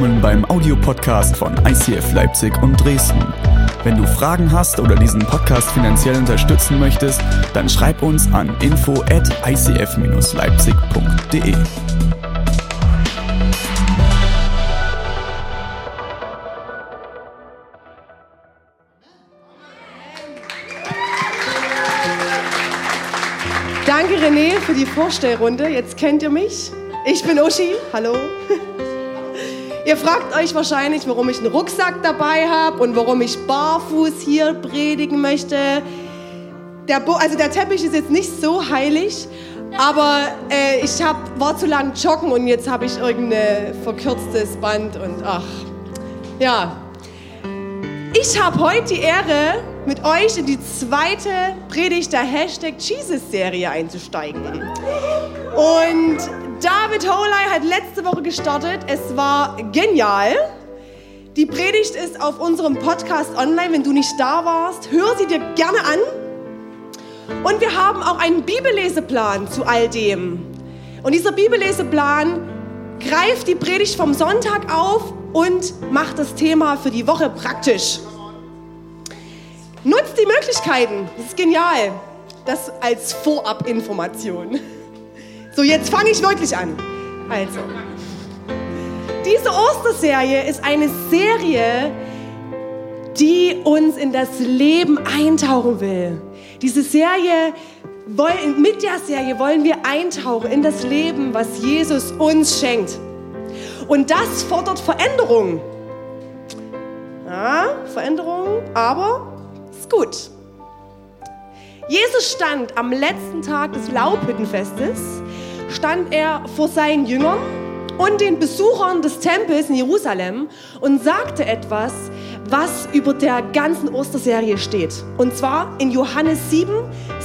willkommen beim Audiopodcast von ICF Leipzig und Dresden. Wenn du Fragen hast oder diesen Podcast finanziell unterstützen möchtest, dann schreib uns an info at icf-leipzig.de. Danke René für die Vorstellrunde. Jetzt kennt ihr mich. Ich bin Uschi. Hallo. Ihr fragt euch wahrscheinlich, warum ich einen Rucksack dabei habe und warum ich barfuß hier predigen möchte. Der, Bo also der Teppich ist jetzt nicht so heilig, aber äh, ich hab, war zu lang joggen und jetzt habe ich irgendein verkürztes Band und ach, ja. Ich habe heute die Ehre, mit euch in die zweite Predigt der Hashtag Jesus-Serie einzusteigen. Und David Holey hat letzte Woche gestartet. Es war genial. Die Predigt ist auf unserem Podcast online. Wenn du nicht da warst, hör sie dir gerne an. Und wir haben auch einen Bibelleseplan zu all dem. Und dieser Bibelleseplan greift die Predigt vom Sonntag auf und macht das Thema für die Woche praktisch. Nutzt die Möglichkeiten. Das ist genial. Das als Vorabinformation. So, jetzt fange ich wirklich an. Also, diese Osterserie ist eine Serie, die uns in das Leben eintauchen will. Diese Serie, mit der Serie wollen wir eintauchen in das Leben, was Jesus uns schenkt. Und das fordert Veränderung. Ja, Veränderung, aber ist gut. Jesus stand am letzten Tag des Laubhüttenfestes, stand er vor seinen Jüngern und den Besuchern des Tempels in Jerusalem und sagte etwas, was über der ganzen Osterserie steht. Und zwar in Johannes 7,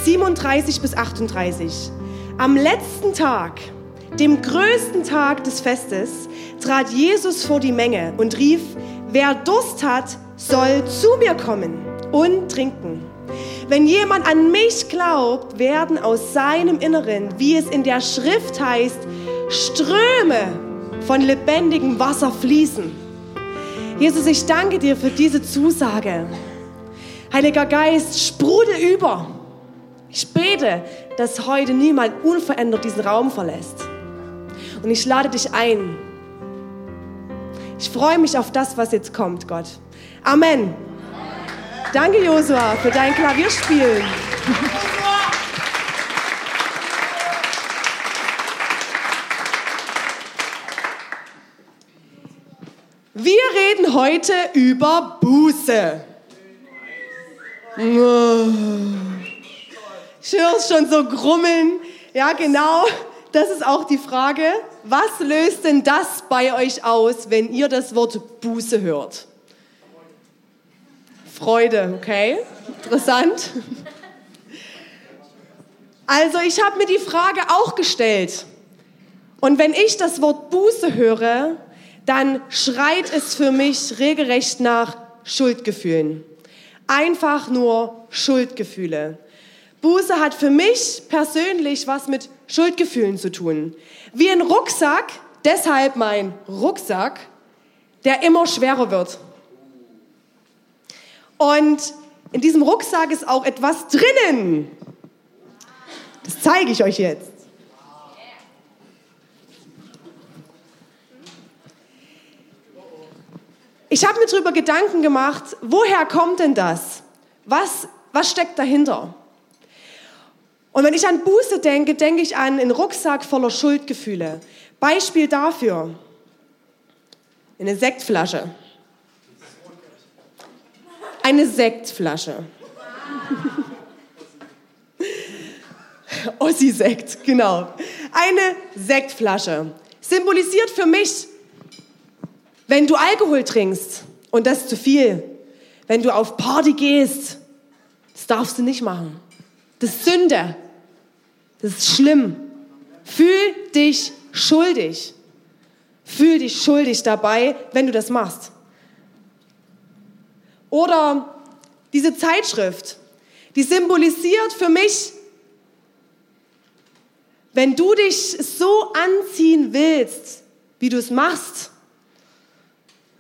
37 bis 38. Am letzten Tag, dem größten Tag des Festes, trat Jesus vor die Menge und rief, wer Durst hat, soll zu mir kommen und trinken. Wenn jemand an mich glaubt, werden aus seinem Inneren, wie es in der Schrift heißt, Ströme von lebendigem Wasser fließen. Jesus, ich danke dir für diese Zusage. Heiliger Geist, sprudel über. Ich bete, dass heute niemand unverändert diesen Raum verlässt. Und ich lade dich ein. Ich freue mich auf das, was jetzt kommt, Gott. Amen. Danke, Josua, für dein Klavierspielen. Wir reden heute über Buße. Ich höre es schon so grummeln. Ja, genau. Das ist auch die Frage. Was löst denn das bei euch aus, wenn ihr das Wort Buße hört? Freude, okay? Interessant. Also ich habe mir die Frage auch gestellt. Und wenn ich das Wort Buße höre, dann schreit es für mich regelrecht nach Schuldgefühlen. Einfach nur Schuldgefühle. Buße hat für mich persönlich was mit Schuldgefühlen zu tun. Wie ein Rucksack, deshalb mein Rucksack, der immer schwerer wird. Und in diesem Rucksack ist auch etwas drinnen. Das zeige ich euch jetzt. Ich habe mir darüber Gedanken gemacht, woher kommt denn das? Was, was steckt dahinter? Und wenn ich an Buße denke, denke ich an einen Rucksack voller Schuldgefühle. Beispiel dafür, eine Sektflasche. Eine Sektflasche. Ossi-Sekt, genau. Eine Sektflasche. Symbolisiert für mich, wenn du Alkohol trinkst und das zu viel, wenn du auf Party gehst, das darfst du nicht machen. Das ist Sünde. Das ist schlimm. Fühl dich schuldig. Fühl dich schuldig dabei, wenn du das machst. Oder diese Zeitschrift, die symbolisiert für mich, wenn du dich so anziehen willst, wie du es machst,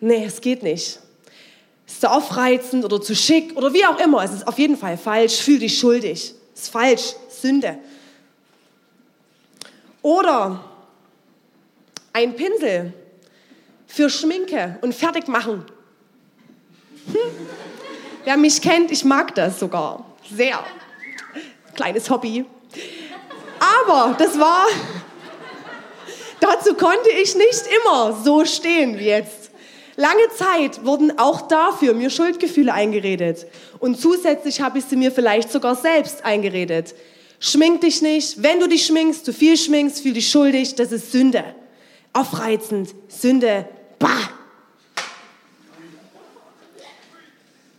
nee, es geht nicht. Ist zu aufreizend oder zu schick oder wie auch immer. Es ist auf jeden Fall falsch. Fühl dich schuldig. Ist falsch. Sünde. Oder ein Pinsel für Schminke und Fertigmachen. Wer mich kennt, ich mag das sogar. Sehr. Kleines Hobby. Aber das war, dazu konnte ich nicht immer so stehen wie jetzt. Lange Zeit wurden auch dafür mir Schuldgefühle eingeredet. Und zusätzlich habe ich sie mir vielleicht sogar selbst eingeredet. Schmink dich nicht. Wenn du dich schminkst, zu viel schminkst, fühl dich schuldig. Das ist Sünde. Aufreizend. Sünde. Bah.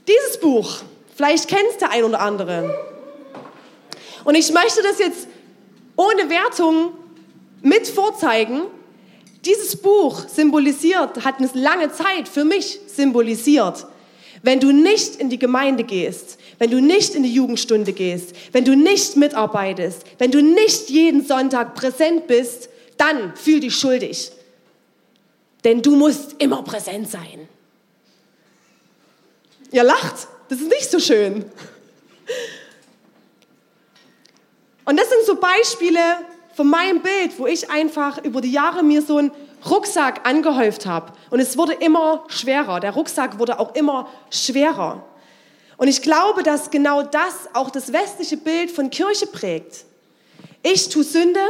Dieses Buch, vielleicht kennst du ein oder andere. Und ich möchte das jetzt ohne Wertung mit vorzeigen, dieses Buch symbolisiert, hat eine lange Zeit für mich symbolisiert. Wenn du nicht in die Gemeinde gehst, wenn du nicht in die Jugendstunde gehst, wenn du nicht mitarbeitest, wenn du nicht jeden Sonntag präsent bist, dann fühl dich schuldig. Denn du musst immer präsent sein. Ihr lacht, das ist nicht so schön. Und das sind so Beispiele, von meinem Bild, wo ich einfach über die Jahre mir so einen Rucksack angehäuft habe. Und es wurde immer schwerer. Der Rucksack wurde auch immer schwerer. Und ich glaube, dass genau das auch das westliche Bild von Kirche prägt. Ich tue Sünde,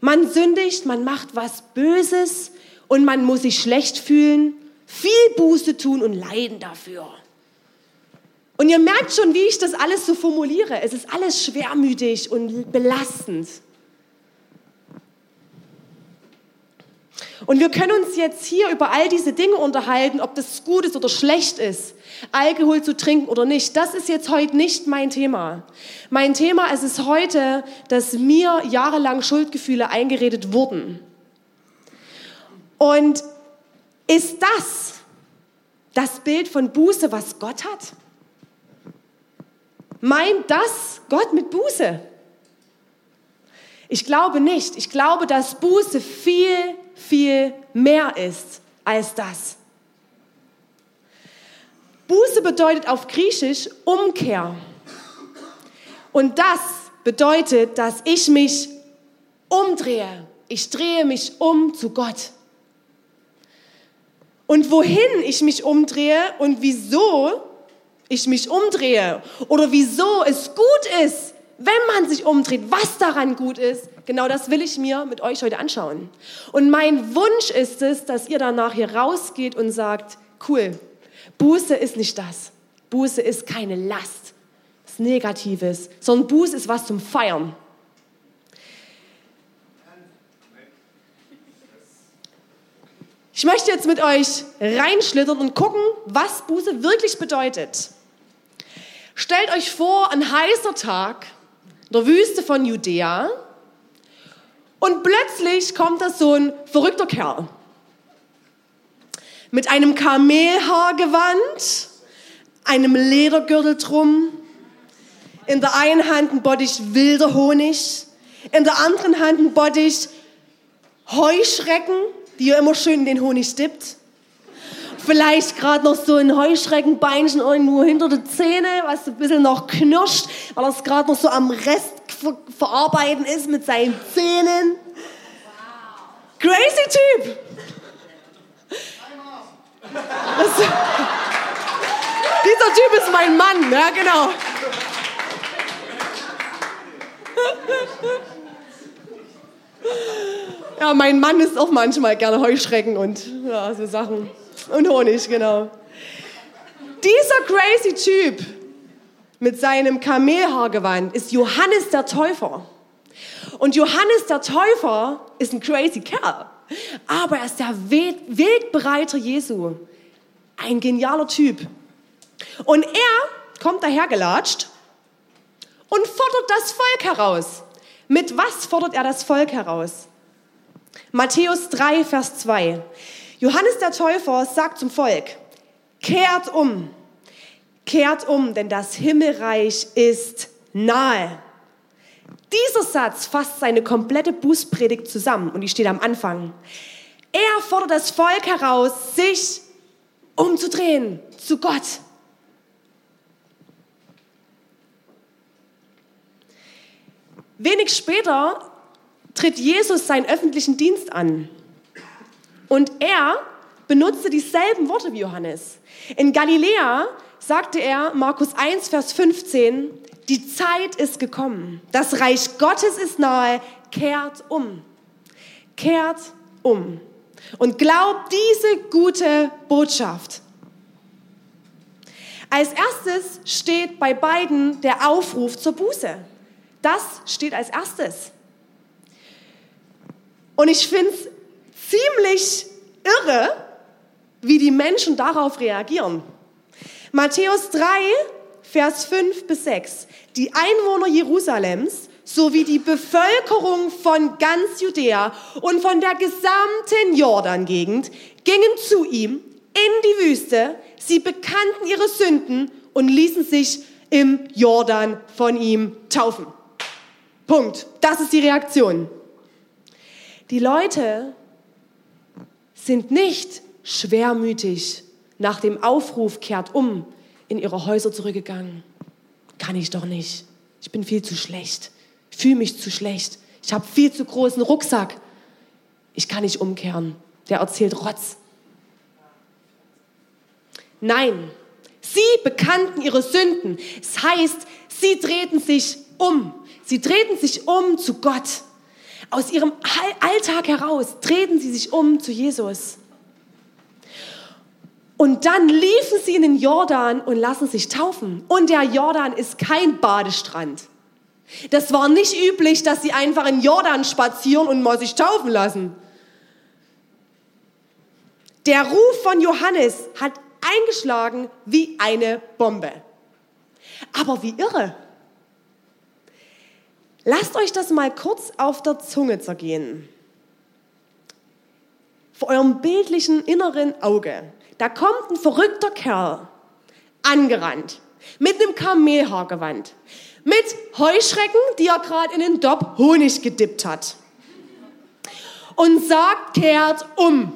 man sündigt, man macht was Böses und man muss sich schlecht fühlen, viel Buße tun und leiden dafür. Und ihr merkt schon, wie ich das alles so formuliere. Es ist alles schwermütig und belastend. Und wir können uns jetzt hier über all diese Dinge unterhalten, ob das gut ist oder schlecht ist, Alkohol zu trinken oder nicht. Das ist jetzt heute nicht mein Thema. Mein Thema ist es heute, dass mir jahrelang Schuldgefühle eingeredet wurden. Und ist das das Bild von Buße, was Gott hat? Meint das Gott mit Buße? Ich glaube nicht. Ich glaube, dass Buße viel viel mehr ist als das. Buße bedeutet auf Griechisch Umkehr. Und das bedeutet, dass ich mich umdrehe. Ich drehe mich um zu Gott. Und wohin ich mich umdrehe und wieso ich mich umdrehe oder wieso es gut ist, wenn man sich umdreht, was daran gut ist, genau das will ich mir mit euch heute anschauen. Und mein Wunsch ist es, dass ihr danach hier rausgeht und sagt, cool, Buße ist nicht das. Buße ist keine Last, das Negatives, sondern Buße ist was zum Feiern. Ich möchte jetzt mit euch reinschlittern und gucken, was Buße wirklich bedeutet. Stellt euch vor, ein heißer Tag, der Wüste von Judäa. Und plötzlich kommt da so ein verrückter Kerl mit einem Kamelhaargewand, einem Ledergürtel drum, in der einen Hand ein Bottich wilder Honig, in der anderen Hand ein Bottich Heuschrecken, die ihr immer schön in den Honig dippt. Vielleicht gerade noch so ein Heuschreckenbeinchen irgendwo hinter der Zähne, was ein bisschen noch knirscht, weil er es gerade noch so am Rest ver verarbeiten ist mit seinen Zähnen. Crazy Typ! Das, dieser Typ ist mein Mann, ja genau. Ja, mein Mann isst auch manchmal gerne Heuschrecken und ja, so Sachen. Und Honig, genau. Dieser crazy Typ mit seinem Kamelhaargewand ist Johannes der Täufer. Und Johannes der Täufer ist ein crazy Kerl. Aber er ist der Wegbereiter Jesu. Ein genialer Typ. Und er kommt dahergelatscht und fordert das Volk heraus. Mit was fordert er das Volk heraus? Matthäus 3, Vers 2. Johannes der Täufer sagt zum Volk, kehrt um, kehrt um, denn das Himmelreich ist nahe. Dieser Satz fasst seine komplette Bußpredigt zusammen und die steht am Anfang. Er fordert das Volk heraus, sich umzudrehen zu Gott. Wenig später tritt Jesus seinen öffentlichen Dienst an. Und er benutzte dieselben Worte wie Johannes. In Galiläa sagte er, Markus 1, Vers 15, die Zeit ist gekommen. Das Reich Gottes ist nahe. Kehrt um. Kehrt um. Und glaubt diese gute Botschaft. Als erstes steht bei beiden der Aufruf zur Buße. Das steht als erstes. Und ich finde es ziemlich irre, wie die Menschen darauf reagieren. Matthäus 3, Vers 5 bis 6. Die Einwohner Jerusalems sowie die Bevölkerung von ganz Judäa und von der gesamten Jordan-Gegend gingen zu ihm in die Wüste. Sie bekannten ihre Sünden und ließen sich im Jordan von ihm taufen. Punkt. Das ist die Reaktion. Die Leute sind nicht schwermütig nach dem Aufruf kehrt um in ihre Häuser zurückgegangen. Kann ich doch nicht. Ich bin viel zu schlecht. Ich fühle mich zu schlecht. Ich habe viel zu großen Rucksack. Ich kann nicht umkehren. Der erzählt Rotz. Nein, sie bekannten ihre Sünden. Es das heißt, sie drehten sich um. Sie drehten sich um zu Gott. Aus ihrem Alltag heraus drehten sie sich um zu Jesus. Und dann liefen sie in den Jordan und lassen sich taufen. Und der Jordan ist kein Badestrand. Das war nicht üblich, dass sie einfach in Jordan spazieren und mal sich taufen lassen. Der Ruf von Johannes hat eingeschlagen wie eine Bombe. Aber wie irre. Lasst euch das mal kurz auf der Zunge zergehen. Vor eurem bildlichen inneren Auge da kommt ein verrückter Kerl angerannt mit einem Kamelhaargewand, mit Heuschrecken, die er gerade in den Dopp Honig gedippt hat und sagt, kehrt um.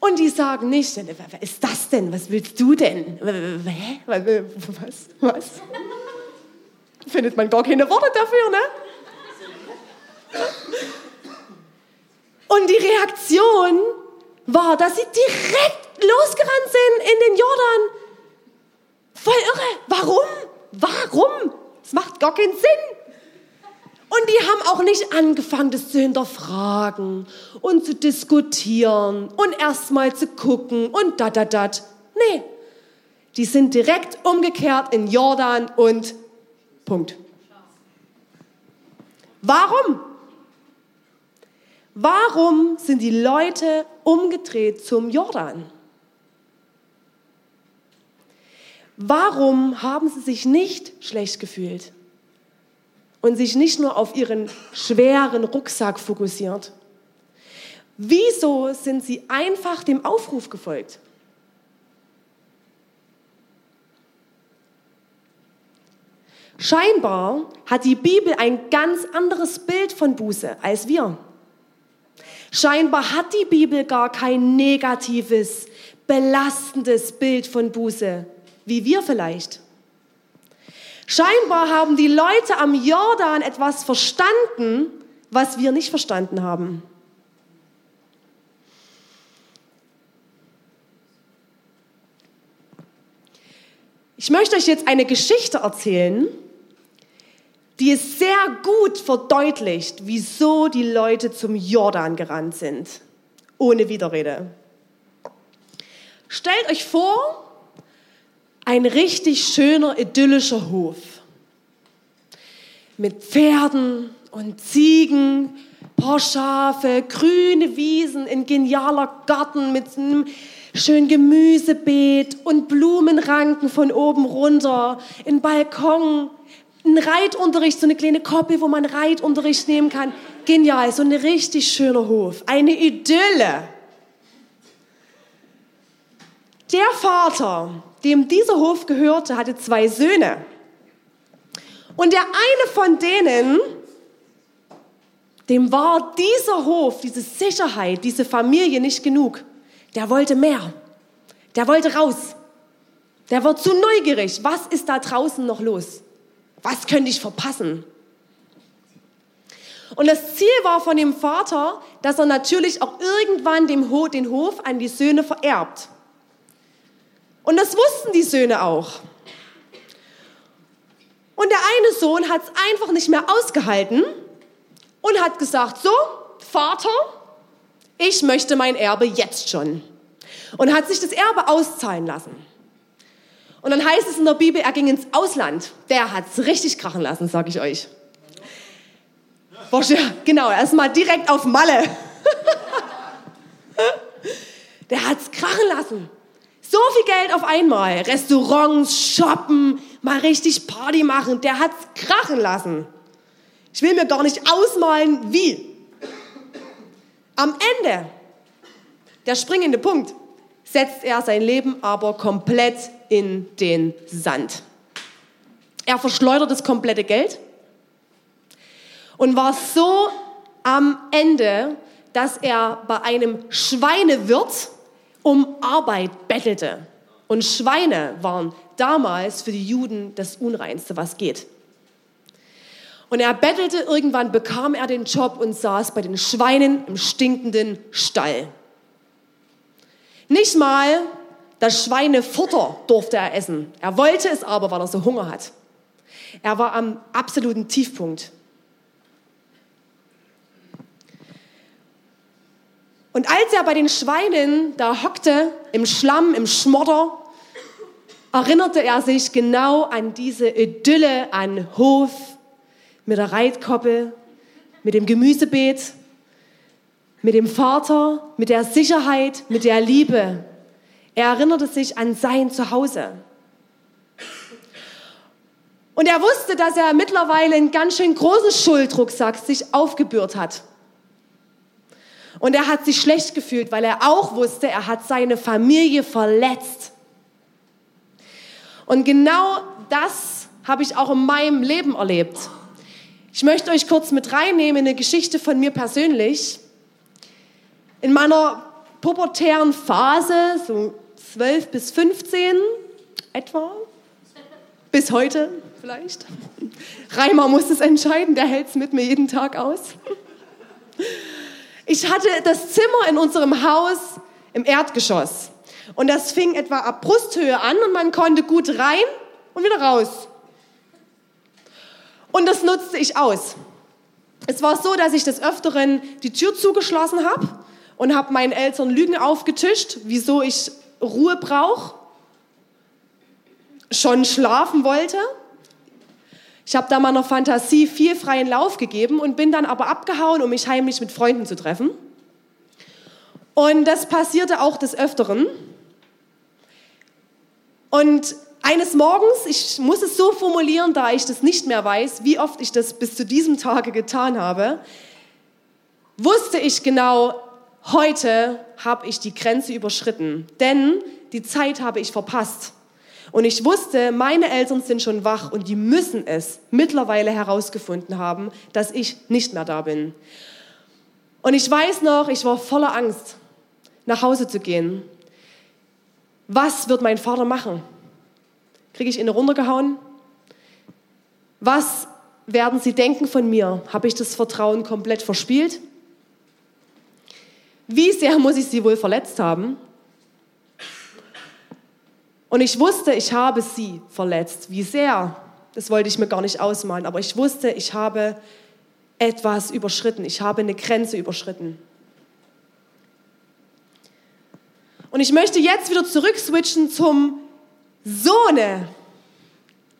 Und die sagen nicht, was ist das denn? Was willst du denn? Was? Was? Findet man gar keine Worte dafür, ne? Und die Reaktion war, dass sie direkt losgerannt sind in den Jordan. Voll irre. Warum? Warum? Es macht gar keinen Sinn. Und die haben auch nicht angefangen, das zu hinterfragen und zu diskutieren und erstmal zu gucken und da, da, da. Nee, die sind direkt umgekehrt in Jordan und Punkt. Warum? Warum sind die Leute umgedreht zum Jordan? Warum haben sie sich nicht schlecht gefühlt und sich nicht nur auf ihren schweren Rucksack fokussiert? Wieso sind sie einfach dem Aufruf gefolgt? Scheinbar hat die Bibel ein ganz anderes Bild von Buße als wir. Scheinbar hat die Bibel gar kein negatives, belastendes Bild von Buße, wie wir vielleicht. Scheinbar haben die Leute am Jordan etwas verstanden, was wir nicht verstanden haben. Ich möchte euch jetzt eine Geschichte erzählen, die es sehr gut verdeutlicht, wieso die Leute zum Jordan gerannt sind. Ohne Widerrede. Stellt euch vor, ein richtig schöner, idyllischer Hof. Mit Pferden und Ziegen, paar Schafe, grüne Wiesen, ein genialer Garten mit einem schönen Gemüsebeet und Blumenranken von oben runter, ein Balkon ein Reitunterricht, so eine kleine Koppel, wo man Reitunterricht nehmen kann. Genial, so ein richtig schöner Hof. Eine Idylle. Der Vater, dem dieser Hof gehörte, hatte zwei Söhne. Und der eine von denen dem war dieser Hof, diese Sicherheit, diese Familie nicht genug. Der wollte mehr. Der wollte raus. Der war zu neugierig. Was ist da draußen noch los? Was könnte ich verpassen? Und das Ziel war von dem Vater, dass er natürlich auch irgendwann den Hof an die Söhne vererbt. Und das wussten die Söhne auch. Und der eine Sohn hat es einfach nicht mehr ausgehalten und hat gesagt, so, Vater, ich möchte mein Erbe jetzt schon. Und hat sich das Erbe auszahlen lassen. Und dann heißt es in der Bibel, er ging ins Ausland. Der hat es richtig krachen lassen, sag ich euch. Genau, erstmal direkt auf Malle. Der hat es krachen lassen. So viel Geld auf einmal. Restaurants, shoppen, mal richtig Party machen. Der hat es krachen lassen. Ich will mir gar nicht ausmalen, wie. Am Ende, der springende Punkt, setzt er sein Leben aber komplett in den Sand. Er verschleudert das komplette Geld und war so am Ende, dass er bei einem Schweinewirt um Arbeit bettelte. Und Schweine waren damals für die Juden das Unreinste, was geht. Und er bettelte, irgendwann bekam er den Job und saß bei den Schweinen im stinkenden Stall. Nicht mal das Schweinefutter durfte er essen. Er wollte es aber, weil er so Hunger hat. Er war am absoluten Tiefpunkt. Und als er bei den Schweinen da hockte, im Schlamm, im Schmodder, erinnerte er sich genau an diese Idylle an Hof mit der Reitkoppel, mit dem Gemüsebeet, mit dem Vater, mit der Sicherheit, mit der Liebe. Er erinnerte sich an sein Zuhause. Und er wusste, dass er mittlerweile einen ganz schön großen Schuldrucksack sich aufgebührt hat. Und er hat sich schlecht gefühlt, weil er auch wusste, er hat seine Familie verletzt. Und genau das habe ich auch in meinem Leben erlebt. Ich möchte euch kurz mit reinnehmen in eine Geschichte von mir persönlich. In meiner pubertären Phase, so 12 bis 15 etwa, bis heute vielleicht. Reimer muss es entscheiden, der hält es mit mir jeden Tag aus. Ich hatte das Zimmer in unserem Haus im Erdgeschoss. Und das fing etwa ab Brusthöhe an und man konnte gut rein und wieder raus. Und das nutzte ich aus. Es war so, dass ich des Öfteren die Tür zugeschlossen habe und habe meinen Eltern Lügen aufgetischt, wieso ich Ruhe brauche, schon schlafen wollte ich habe da meiner Fantasie viel freien Lauf gegeben und bin dann aber abgehauen, um mich heimlich mit Freunden zu treffen. Und das passierte auch des Öfteren. Und eines Morgens, ich muss es so formulieren, da ich das nicht mehr weiß, wie oft ich das bis zu diesem Tage getan habe, wusste ich genau, heute habe ich die Grenze überschritten, denn die Zeit habe ich verpasst. Und ich wusste, meine Eltern sind schon wach und die müssen es mittlerweile herausgefunden haben, dass ich nicht mehr da bin. Und ich weiß noch, ich war voller Angst, nach Hause zu gehen. Was wird mein Vater machen? Kriege ich ihn runtergehauen? Was werden sie denken von mir? Habe ich das Vertrauen komplett verspielt? Wie sehr muss ich sie wohl verletzt haben? Und ich wusste, ich habe sie verletzt. Wie sehr, das wollte ich mir gar nicht ausmalen, aber ich wusste, ich habe etwas überschritten. Ich habe eine Grenze überschritten. Und ich möchte jetzt wieder zurückswitchen zum Sohne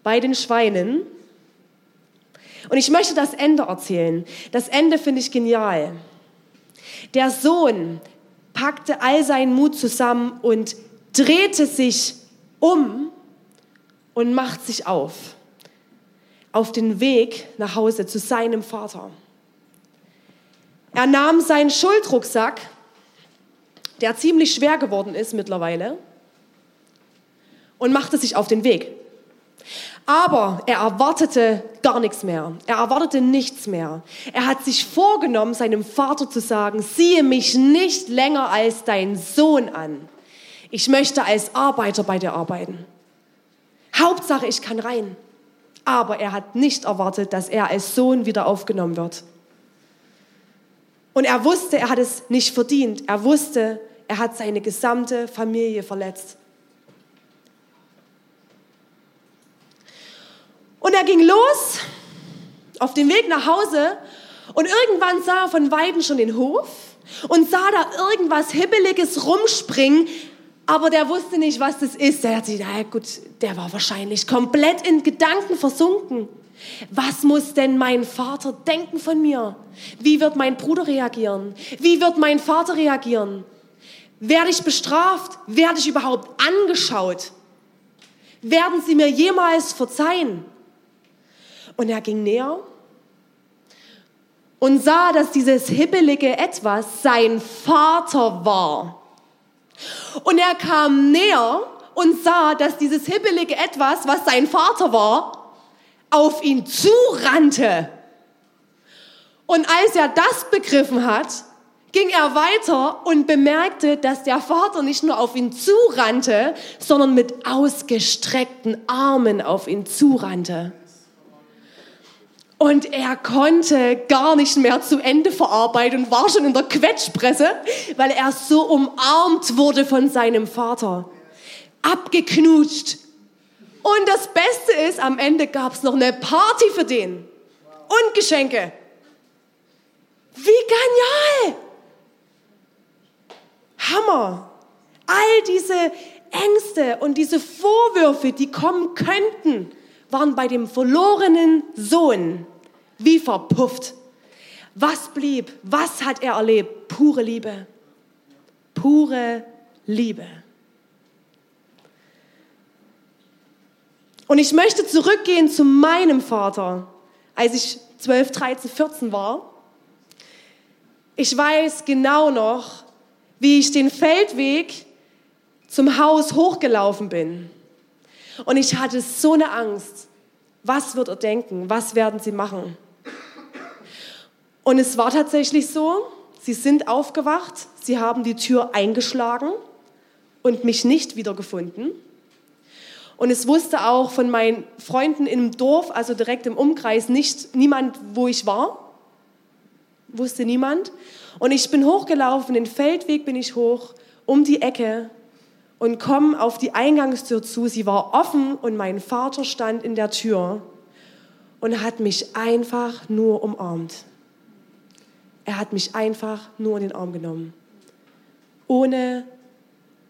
bei den Schweinen. Und ich möchte das Ende erzählen. Das Ende finde ich genial. Der Sohn packte all seinen Mut zusammen und drehte sich um und macht sich auf, auf den Weg nach Hause zu seinem Vater. Er nahm seinen Schuldrucksack, der ziemlich schwer geworden ist mittlerweile, und machte sich auf den Weg. Aber er erwartete gar nichts mehr. Er erwartete nichts mehr. Er hat sich vorgenommen, seinem Vater zu sagen, siehe mich nicht länger als dein Sohn an. Ich möchte als Arbeiter bei dir arbeiten. Hauptsache, ich kann rein. Aber er hat nicht erwartet, dass er als Sohn wieder aufgenommen wird. Und er wusste, er hat es nicht verdient. Er wusste, er hat seine gesamte Familie verletzt. Und er ging los auf dem Weg nach Hause und irgendwann sah er von Weiden schon den Hof und sah da irgendwas Hibbeliges rumspringen, aber der wusste nicht, was das ist. Der hat sich, na gut, der war wahrscheinlich komplett in Gedanken versunken. Was muss denn mein Vater denken von mir? Wie wird mein Bruder reagieren? Wie wird mein Vater reagieren? Werde ich bestraft? Werde ich überhaupt angeschaut? Werden sie mir jemals verzeihen? Und er ging näher und sah, dass dieses hibbelige Etwas sein Vater war. Und er kam näher und sah, dass dieses hibbelige Etwas, was sein Vater war, auf ihn zurannte. Und als er das begriffen hat, ging er weiter und bemerkte, dass der Vater nicht nur auf ihn zurannte, sondern mit ausgestreckten Armen auf ihn zurannte. Und er konnte gar nicht mehr zu Ende verarbeiten und war schon in der Quetschpresse, weil er so umarmt wurde von seinem Vater. Abgeknutscht. Und das Beste ist, am Ende gab es noch eine Party für den. Und Geschenke. Wie genial! Hammer! All diese Ängste und diese Vorwürfe, die kommen könnten, waren bei dem verlorenen Sohn wie verpufft. Was blieb? Was hat er erlebt? Pure Liebe. Pure Liebe. Und ich möchte zurückgehen zu meinem Vater, als ich 12, 13, 14 war. Ich weiß genau noch, wie ich den Feldweg zum Haus hochgelaufen bin. Und ich hatte so eine Angst. Was wird er denken? Was werden sie machen? Und es war tatsächlich so, sie sind aufgewacht, sie haben die Tür eingeschlagen und mich nicht wiedergefunden. Und es wusste auch von meinen Freunden im Dorf, also direkt im Umkreis, nicht niemand, wo ich war. Wusste niemand. Und ich bin hochgelaufen, den Feldweg bin ich hoch, um die Ecke und komme auf die Eingangstür zu. Sie war offen und mein Vater stand in der Tür und hat mich einfach nur umarmt. Er hat mich einfach nur in den Arm genommen. Ohne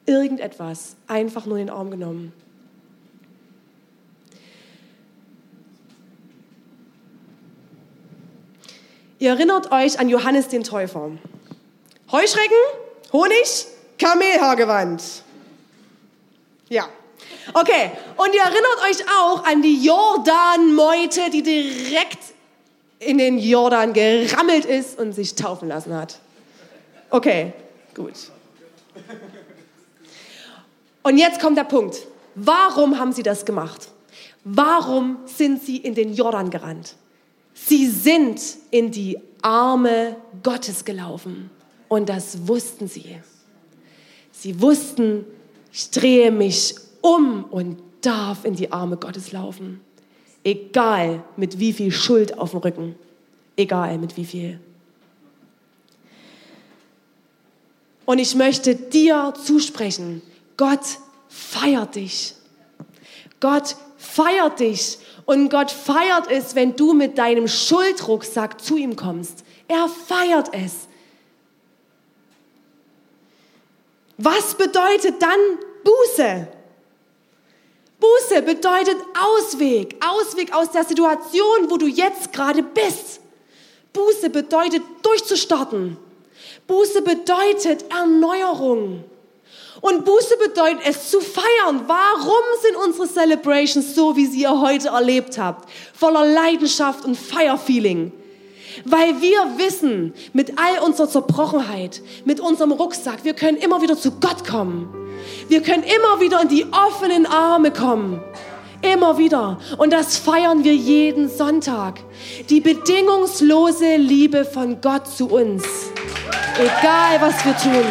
irgendetwas, einfach nur in den Arm genommen. Ihr erinnert euch an Johannes den Täufer. Heuschrecken, Honig, Kamelhaargewand. Ja. Okay, und ihr erinnert euch auch an die Jordan-Meute, die direkt in den Jordan gerammelt ist und sich taufen lassen hat. Okay, gut. Und jetzt kommt der Punkt. Warum haben sie das gemacht? Warum sind sie in den Jordan gerannt? Sie sind in die Arme Gottes gelaufen und das wussten sie. Sie wussten, ich drehe mich um und darf in die Arme Gottes laufen. Egal mit wie viel Schuld auf dem Rücken. Egal mit wie viel. Und ich möchte dir zusprechen, Gott feiert dich. Gott feiert dich. Und Gott feiert es, wenn du mit deinem Schuldrucksack zu ihm kommst. Er feiert es. Was bedeutet dann Buße? Buße bedeutet Ausweg, Ausweg aus der Situation, wo du jetzt gerade bist. Buße bedeutet durchzustarten. Buße bedeutet Erneuerung. Und Buße bedeutet es zu feiern. Warum sind unsere Celebrations so, wie sie ihr heute erlebt habt? Voller Leidenschaft und Feierfeeling. Weil wir wissen, mit all unserer Zerbrochenheit, mit unserem Rucksack, wir können immer wieder zu Gott kommen. Wir können immer wieder in die offenen Arme kommen. Immer wieder. Und das feiern wir jeden Sonntag. Die bedingungslose Liebe von Gott zu uns. Egal, was wir tun.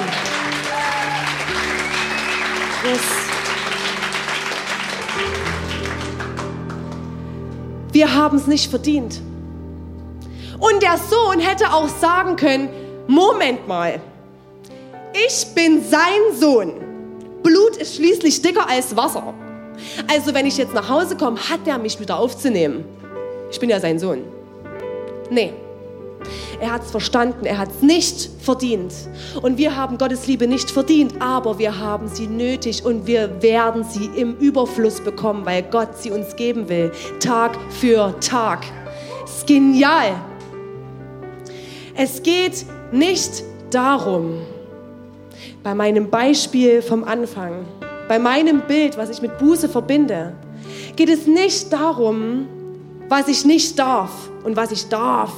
Yes. Wir haben es nicht verdient. Und der Sohn hätte auch sagen können, Moment mal, ich bin sein Sohn. Blut ist schließlich dicker als Wasser. Also wenn ich jetzt nach Hause komme, hat er mich wieder aufzunehmen. Ich bin ja sein Sohn. Nee. Er hat es verstanden, er hat es nicht verdient. Und wir haben Gottes Liebe nicht verdient, aber wir haben sie nötig und wir werden sie im Überfluss bekommen, weil Gott sie uns geben will, Tag für Tag. Genial. Es geht nicht darum, bei meinem Beispiel vom Anfang, bei meinem Bild, was ich mit Buße verbinde, geht es nicht darum, was ich nicht darf und was ich darf.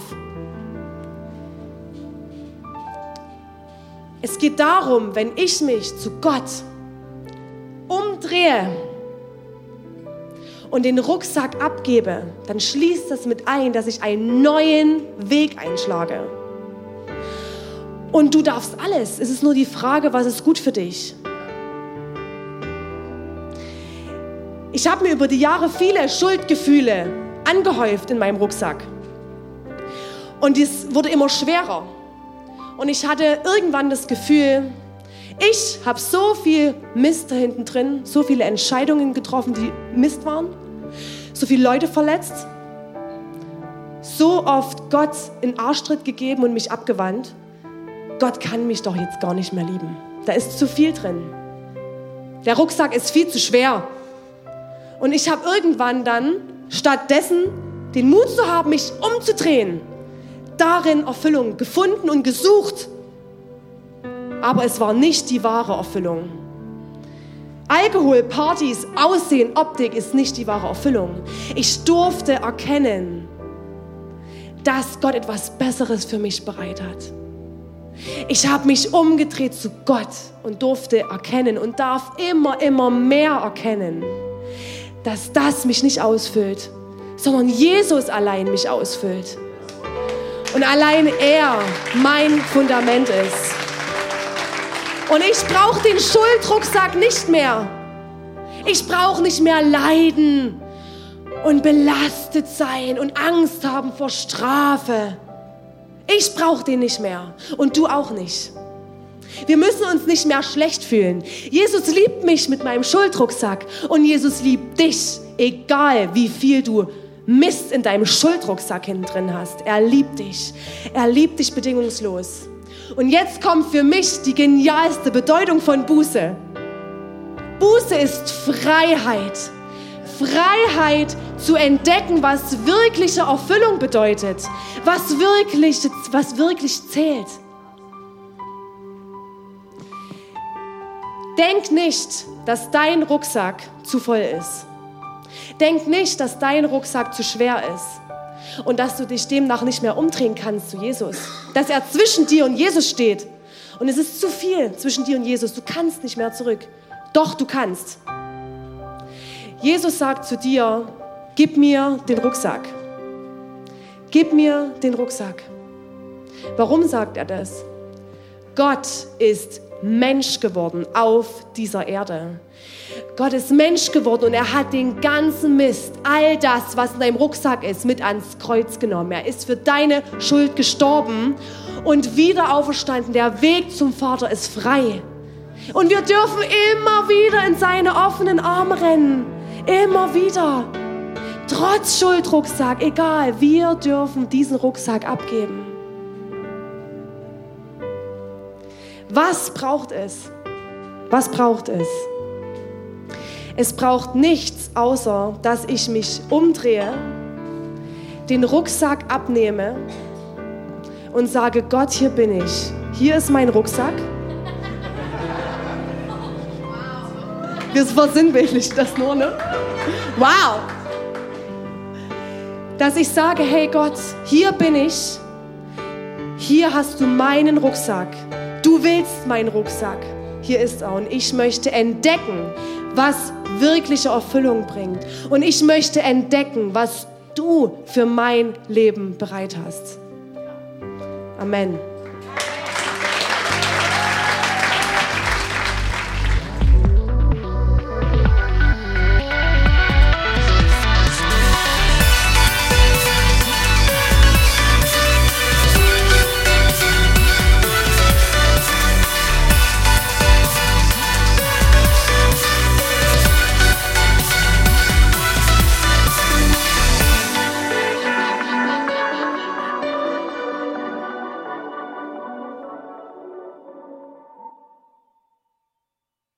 Es geht darum, wenn ich mich zu Gott umdrehe und den Rucksack abgebe, dann schließt das mit ein, dass ich einen neuen Weg einschlage. Und du darfst alles. Es ist nur die Frage, was ist gut für dich. Ich habe mir über die Jahre viele Schuldgefühle angehäuft in meinem Rucksack. Und es wurde immer schwerer. Und ich hatte irgendwann das Gefühl, ich habe so viel Mist da hinten drin, so viele Entscheidungen getroffen, die Mist waren, so viele Leute verletzt, so oft Gott in Arschtritt gegeben und mich abgewandt. Gott kann mich doch jetzt gar nicht mehr lieben. Da ist zu viel drin. Der Rucksack ist viel zu schwer. Und ich habe irgendwann dann stattdessen den Mut zu haben, mich umzudrehen, darin Erfüllung gefunden und gesucht. Aber es war nicht die wahre Erfüllung. Alkohol, Partys, Aussehen, Optik ist nicht die wahre Erfüllung. Ich durfte erkennen, dass Gott etwas Besseres für mich bereit hat. Ich habe mich umgedreht zu Gott und durfte erkennen und darf immer, immer mehr erkennen, dass das mich nicht ausfüllt, sondern Jesus allein mich ausfüllt. Und allein er mein Fundament ist. Und ich brauche den Schuldrucksack nicht mehr. Ich brauche nicht mehr leiden und belastet sein und Angst haben vor Strafe. Ich brauche den nicht mehr und du auch nicht. Wir müssen uns nicht mehr schlecht fühlen. Jesus liebt mich mit meinem Schuldrucksack und Jesus liebt dich, egal wie viel du Mist in deinem Schuldrucksack hinten drin hast. Er liebt dich. Er liebt dich bedingungslos. Und jetzt kommt für mich die genialste Bedeutung von Buße. Buße ist Freiheit. Freiheit zu entdecken, was wirkliche Erfüllung bedeutet, was wirklich, was wirklich zählt. Denk nicht, dass dein Rucksack zu voll ist. Denk nicht, dass dein Rucksack zu schwer ist und dass du dich demnach nicht mehr umdrehen kannst zu Jesus. Dass er zwischen dir und Jesus steht. Und es ist zu viel zwischen dir und Jesus. Du kannst nicht mehr zurück. Doch, du kannst. Jesus sagt zu dir, gib mir den Rucksack. Gib mir den Rucksack. Warum sagt er das? Gott ist Mensch geworden auf dieser Erde. Gott ist Mensch geworden und er hat den ganzen Mist, all das, was in deinem Rucksack ist, mit ans Kreuz genommen. Er ist für deine Schuld gestorben und wieder auferstanden. Der Weg zum Vater ist frei. Und wir dürfen immer wieder in seine offenen Arme rennen. Immer wieder. Trotz Schuldrucksack, egal, wir dürfen diesen Rucksack abgeben. Was braucht es? Was braucht es? Es braucht nichts, außer dass ich mich umdrehe, den Rucksack abnehme und sage, Gott, hier bin ich. Hier ist mein Rucksack. Wir versinnbildlichen das nur, ne? Wow! Dass ich sage, hey Gott, hier bin ich. Hier hast du meinen Rucksack. Du willst meinen Rucksack. Hier ist er. Und ich möchte entdecken, was wirkliche Erfüllung bringt. Und ich möchte entdecken, was du für mein Leben bereit hast. Amen.